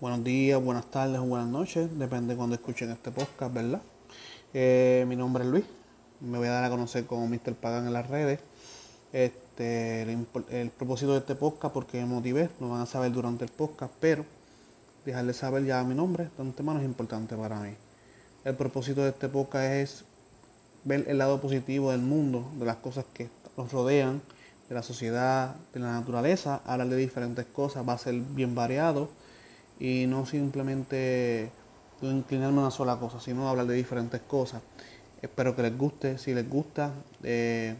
buenos días, buenas tardes o buenas noches, depende de cuando escuchen este podcast, ¿verdad? Eh, mi nombre es Luis, me voy a dar a conocer como Mr. Pagan en las redes. Este, el, propósito de este podcast, porque me motivé, lo van a saber durante el podcast, pero dejarles saber ya mi nombre de antemano es importante para mí. El propósito de este podcast es ver el lado positivo del mundo, de las cosas que nos rodean, de la sociedad, de la naturaleza, hablar de diferentes cosas, va a ser bien variado y no simplemente inclinarme a una sola cosa, sino hablar de diferentes cosas. Espero que les guste, si les gusta, eh,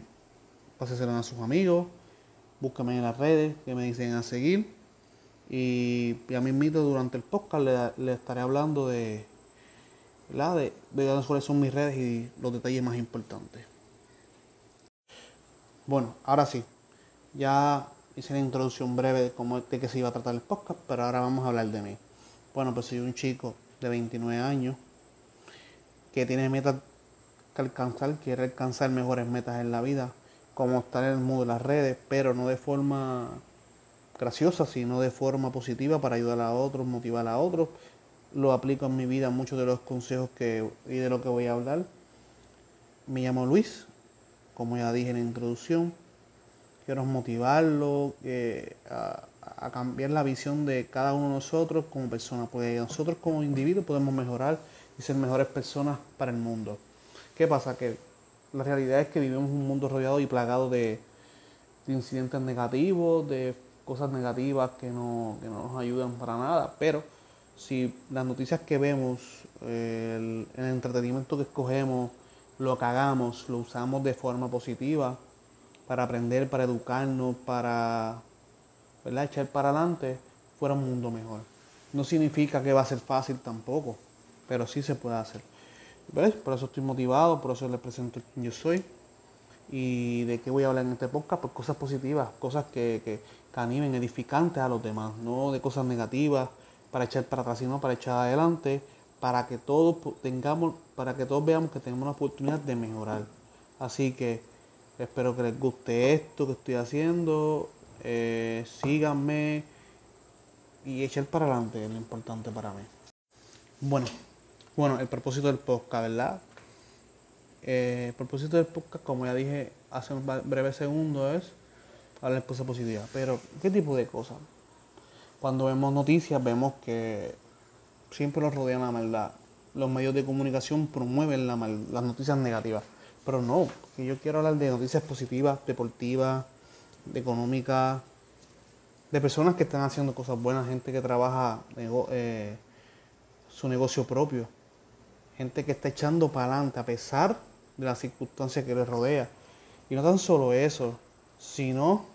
a sus amigos, búsquenme en las redes, que me dicen a seguir y ya me invito durante el podcast le, estaré hablando de, de, de cuáles son mis redes y los detalles más importantes. Bueno, ahora sí, ya hice la introducción breve de cómo de qué se iba a tratar el podcast, pero ahora vamos a hablar de mí. Bueno, pues soy un chico de 29 años que tiene metas que alcanzar, quiere alcanzar mejores metas en la vida, como estar en el mundo de las redes, pero no de forma graciosa, sino de forma positiva para ayudar a otros, motivar a otros. Lo aplico en mi vida, muchos de los consejos que, y de lo que voy a hablar. Me llamo Luis, como ya dije en la introducción, quiero motivarlo a, cambiar la visión de cada uno de nosotros como personas, porque nosotros como individuos podemos mejorar y ser mejores personas para el mundo. ¿Qué pasa? Que la realidad es que vivimos un mundo rodeado y plagado de, incidentes negativos, de cosas negativas que no, nos ayudan para nada, pero si las noticias que vemos, el, el entretenimiento que escogemos, lo que hagamos, lo usamos de forma positiva, para aprender, para educarnos, para echar para adelante, fuera un mundo mejor. No significa que va a ser fácil tampoco, pero sí se puede hacer. ¿Ves? Por eso estoy motivado, por eso les presento quién yo soy. ¿Y de qué voy a hablar en este podcast? Pues cosas positivas, cosas que, que, que animen, edificantes a los demás, no de cosas negativas para echar para atrás, sino para echar adelante, para que todos tengamos, para que todos veamos que tenemos una oportunidad de mejorar. Así que Espero que les guste esto que estoy haciendo. Eh, síganme y echar para adelante es lo importante para mí. Bueno, bueno, el propósito del podcast, ¿verdad? Eh, el propósito del podcast, como ya dije hace un breve segundo, es hablar de cosas positivas. Pero, ¿qué tipo de cosas? Cuando vemos noticias, vemos que siempre nos rodean la maldad. Los medios de comunicación promueven la las noticias negativas. Pero no, que yo quiero hablar de noticias positivas, deportivas, de económicas, de personas que están haciendo cosas buenas, gente que trabaja eh, su negocio propio, gente que está echando para adelante a pesar de las circunstancias que les rodea. Y no tan solo eso, sino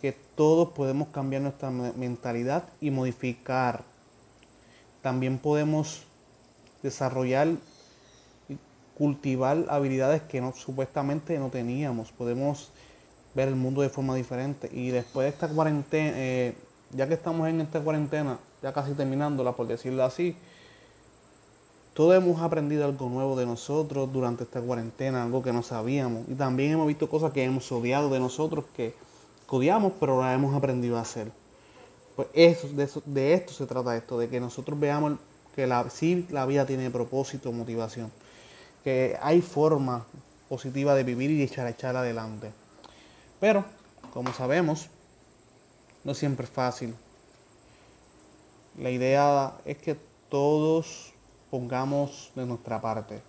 que todos podemos cambiar nuestra mentalidad y modificar. También podemos desarrollar cultivar habilidades que no, supuestamente no teníamos. Podemos ver el mundo de forma diferente. Y después de esta cuarentena, eh, ya que estamos en esta cuarentena, ya casi terminándola, por decirlo así, todos hemos aprendido algo nuevo de nosotros durante esta cuarentena, algo que no sabíamos. Y también hemos visto cosas que hemos odiado de nosotros, que odiamos, pero las hemos aprendido a hacer. Pues eso, de, de esto se trata esto, de que nosotros veamos que la, sí la vida tiene propósito, motivación que hay forma positiva de vivir y echar, echar adelante. Pero, como sabemos, no siempre es fácil. La idea es que todos pongamos de nuestra parte,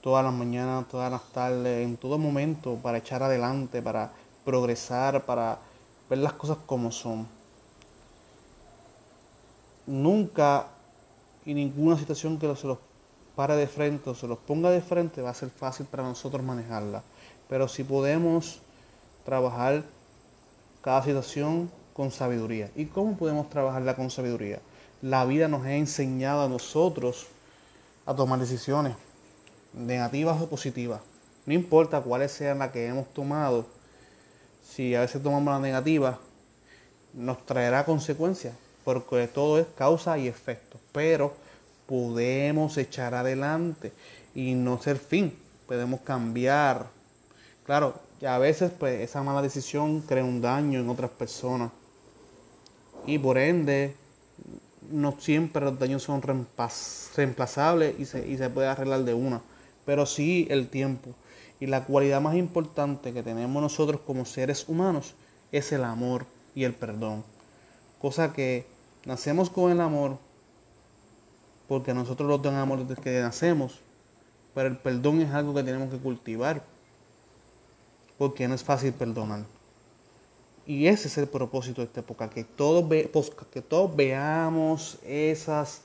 todas las mañanas, todas las tardes, en todo momento, para echar adelante, para progresar, para ver las cosas como son. Nunca y ninguna situación que se los para de frente o se los ponga de frente, va a ser fácil para nosotros manejarla. Pero si podemos trabajar cada situación con sabiduría. ¿Y cómo podemos trabajarla con sabiduría? La vida nos ha enseñado a nosotros a tomar decisiones, negativas o positivas. No importa cuáles sean las que hemos tomado, si a veces tomamos la negativa, nos traerá consecuencias, porque todo es causa y efecto. Pero podemos echar adelante y no ser fin, podemos cambiar. Claro, a veces pues esa mala decisión crea un daño en otras personas y por ende no siempre los daños son reemplazables y se, y se puede arreglar de una, pero sí el tiempo. Y la cualidad más importante que tenemos nosotros como seres humanos es el amor y el perdón. Cosa que nacemos con el amor porque nosotros lo tenemos desde que nacemos, pero el perdón es algo que tenemos que cultivar porque no es fácil perdonar. Y ese es el propósito de esta época, que todos, ve, que todos veamos esas,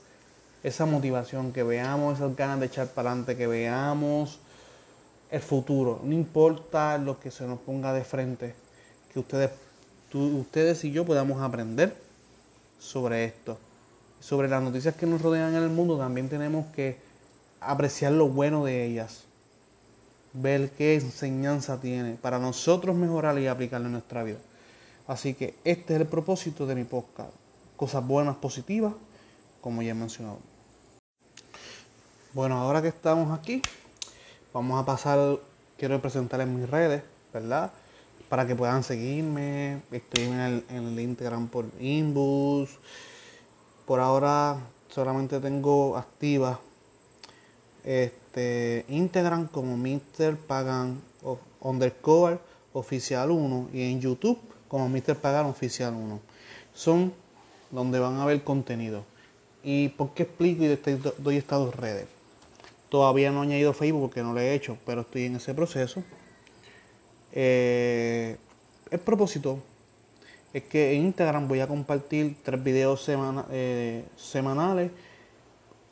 esa motivación, que veamos esas ganas de echar para adelante, que veamos el futuro. No importa lo que se nos ponga de frente, que ustedes, ustedes y yo podamos aprender sobre esto. Sobre las noticias que nos rodean en el mundo también tenemos que apreciar lo bueno de ellas. Ver qué enseñanza tiene para nosotros mejorar y aplicarla en nuestra vida. Así que este es el propósito de mi podcast. Cosas buenas, positivas, como ya he mencionado. Bueno, ahora que estamos aquí, vamos a pasar, quiero presentar en mis redes, ¿verdad? Para que puedan seguirme. Estoy en el, en el Instagram por Inbus. Por ahora solamente tengo activa este Instagram como Mr. Pagan undercover oficial 1 y en YouTube como Mr. Pagan Oficial 1. Son donde van a ver contenido. ¿Y por qué explico y doy estas dos redes? Todavía no he añadido Facebook porque no lo he hecho, pero estoy en ese proceso. Eh, el propósito es que en Instagram voy a compartir tres videos eh, semanales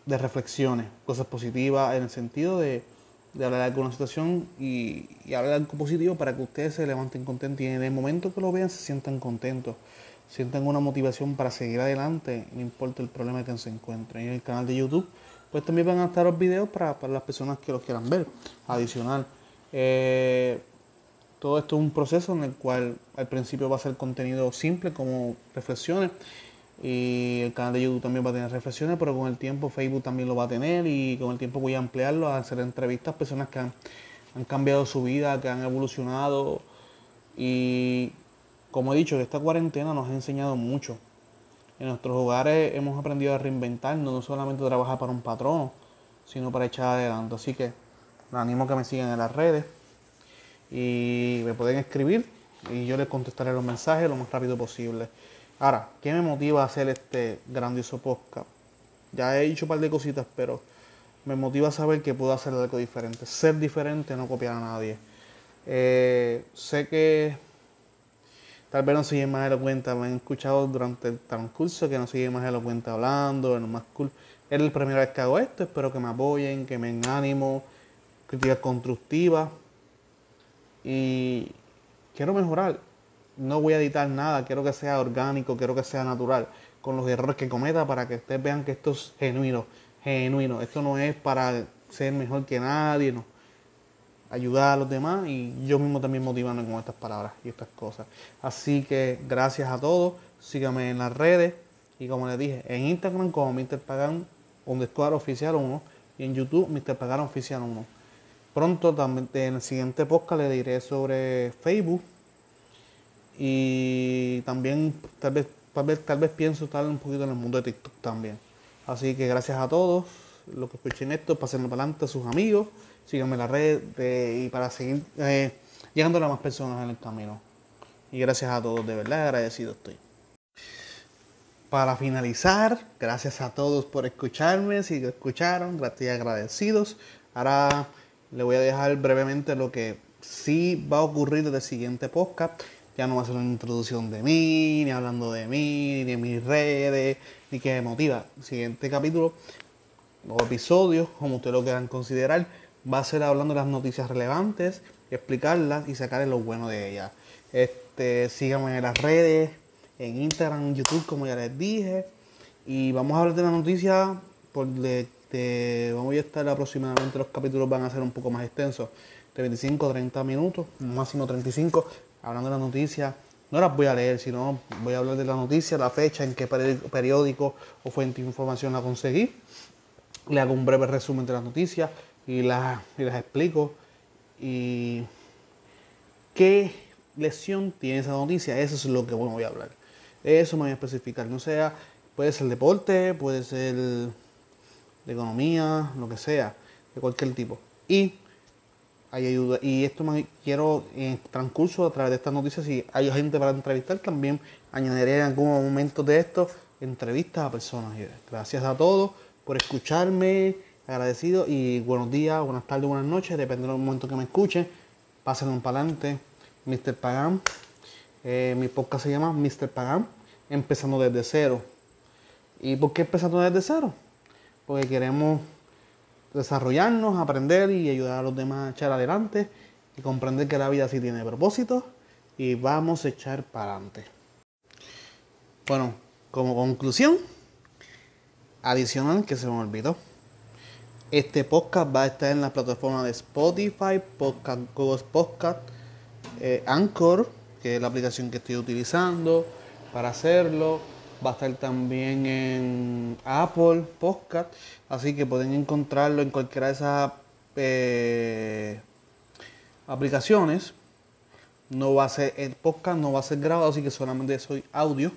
de reflexiones, cosas positivas en el sentido de hablar de alguna situación y, hablar de algo positivo para que ustedes se levanten contentos y en el momento que lo vean se sientan contentos, sientan una motivación para seguir adelante, no importa el problema que se encuentren. en el canal de YouTube, pues también van a estar los videos para, las personas que los quieran ver. Adicional, eh, todo esto es un proceso en el cual al principio va a ser contenido simple como reflexiones y el canal de YouTube también va a tener reflexiones, pero con el tiempo Facebook también lo va a tener y con el tiempo voy a ampliarlo a hacer entrevistas a personas que han, cambiado su vida, que han evolucionado y como he dicho, esta cuarentena nos ha enseñado mucho. En nuestros hogares hemos aprendido a reinventarnos, no solamente trabajar para un patrono, sino para echar adelante. Así que les animo a que me sigan en las redes y me pueden escribir y yo les contestaré los mensajes lo más rápido posible. Ahora, ¿qué me motiva a hacer este grandioso podcast? Ya he dicho un par de cositas, pero me motiva a saber que puedo hacer algo diferente. Ser diferente, no copiar a nadie. Eh, sé que tal vez no soy más elocuente, me han escuchado durante el transcurso que no soy más elocuente hablando, más cool. Es la primera vez que hago esto, espero que me apoyen, que me den ánimo, críticas constructivas. Y quiero mejorar no voy a editar nada, quiero que sea orgánico, quiero que sea natural, con los errores que cometa para que ustedes vean que esto es genuino, genuino. Esto no es para ser mejor que nadie, no. Ayudar a los demás y yo mismo también motivarme con estas palabras y estas cosas. Así que gracias a todos, síganme en las redes y como les dije, en Instagram como Mr. Pagan underscore oficial 1 y en YouTube Mr. Pagan oficial 1. Pronto también en el siguiente podcast le diré sobre Facebook y también tal vez, tal vez, tal vez pienso estar un poquito en el mundo de TikTok también. Así que gracias a todos los que escuchen esto, pasenlo para adelante a sus amigos, síganme en la red y para seguir eh, llegando a más personas en el camino. Y gracias a todos, de verdad agradecido estoy. Para finalizar, gracias a todos por escucharme, si escucharon, gracias agradecidos. Ahora le voy a dejar brevemente lo que sí va a ocurrir desde el siguiente podcast ya no va a ser una introducción de mí, ni hablando de mí, ni de mis redes, ni que me motiva. El siguiente capítulo o episodio, como ustedes lo quieran considerar, va a ser hablando de las noticias relevantes, explicarlas y sacar lo bueno de ellas. Este, síganme en las redes, en Instagram, en YouTube, como ya les dije. Y vamos a hablar de las noticias por de, vamos a estar aproximadamente los capítulos van a ser un poco más extensos, de 25 30 minutos, máximo 35, hablando de la noticia. No las voy a leer, sino voy a hablar de la noticia, la fecha, en qué periódico o fuente de información la conseguí. Le hago un breve resumen de las noticias y, las, y las explico. Y qué lesión tiene esa noticia, eso es lo que voy a hablar. Eso me voy a especificar. No sea Puede ser deporte, puede ser de economía, lo que sea, de cualquier tipo. Y hay ayuda. Y esto me quiero en transcurso a través de estas noticias, si hay gente para entrevistar, también añadiré en algún momento de esto entrevistas a personas. Gracias a todos por escucharme, agradecido y buenos días, buenas tardes, buenas noches, depende del momento que me escuchen. Pásenlo para adelante, Mr. Pagan. Eh, mi podcast se llama Mr. Pagan, empezando desde cero. ¿Y por qué empezando desde cero? Porque queremos desarrollarnos, aprender y ayudar a los demás a echar adelante y comprender que la vida sí tiene propósito y vamos a echar para adelante. Bueno, como conclusión, adicional que se me olvidó. Este podcast va a estar en la plataforma de Spotify, Podcast, Google Podcast, eh, Anchor, que es la aplicación que estoy utilizando para hacerlo va a estar también en Apple Podcast, así que pueden encontrarlo en cualquiera de esas eh, aplicaciones. No va a ser el podcast, no va a ser grabado, así que solamente soy audio,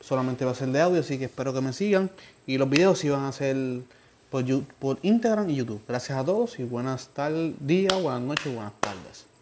solamente va a ser de audio, así que espero que me sigan y los videos sí van a ser por, por Instagram y YouTube. Gracias a todos y buenas tardes, días, buenas noches, buenas tardes.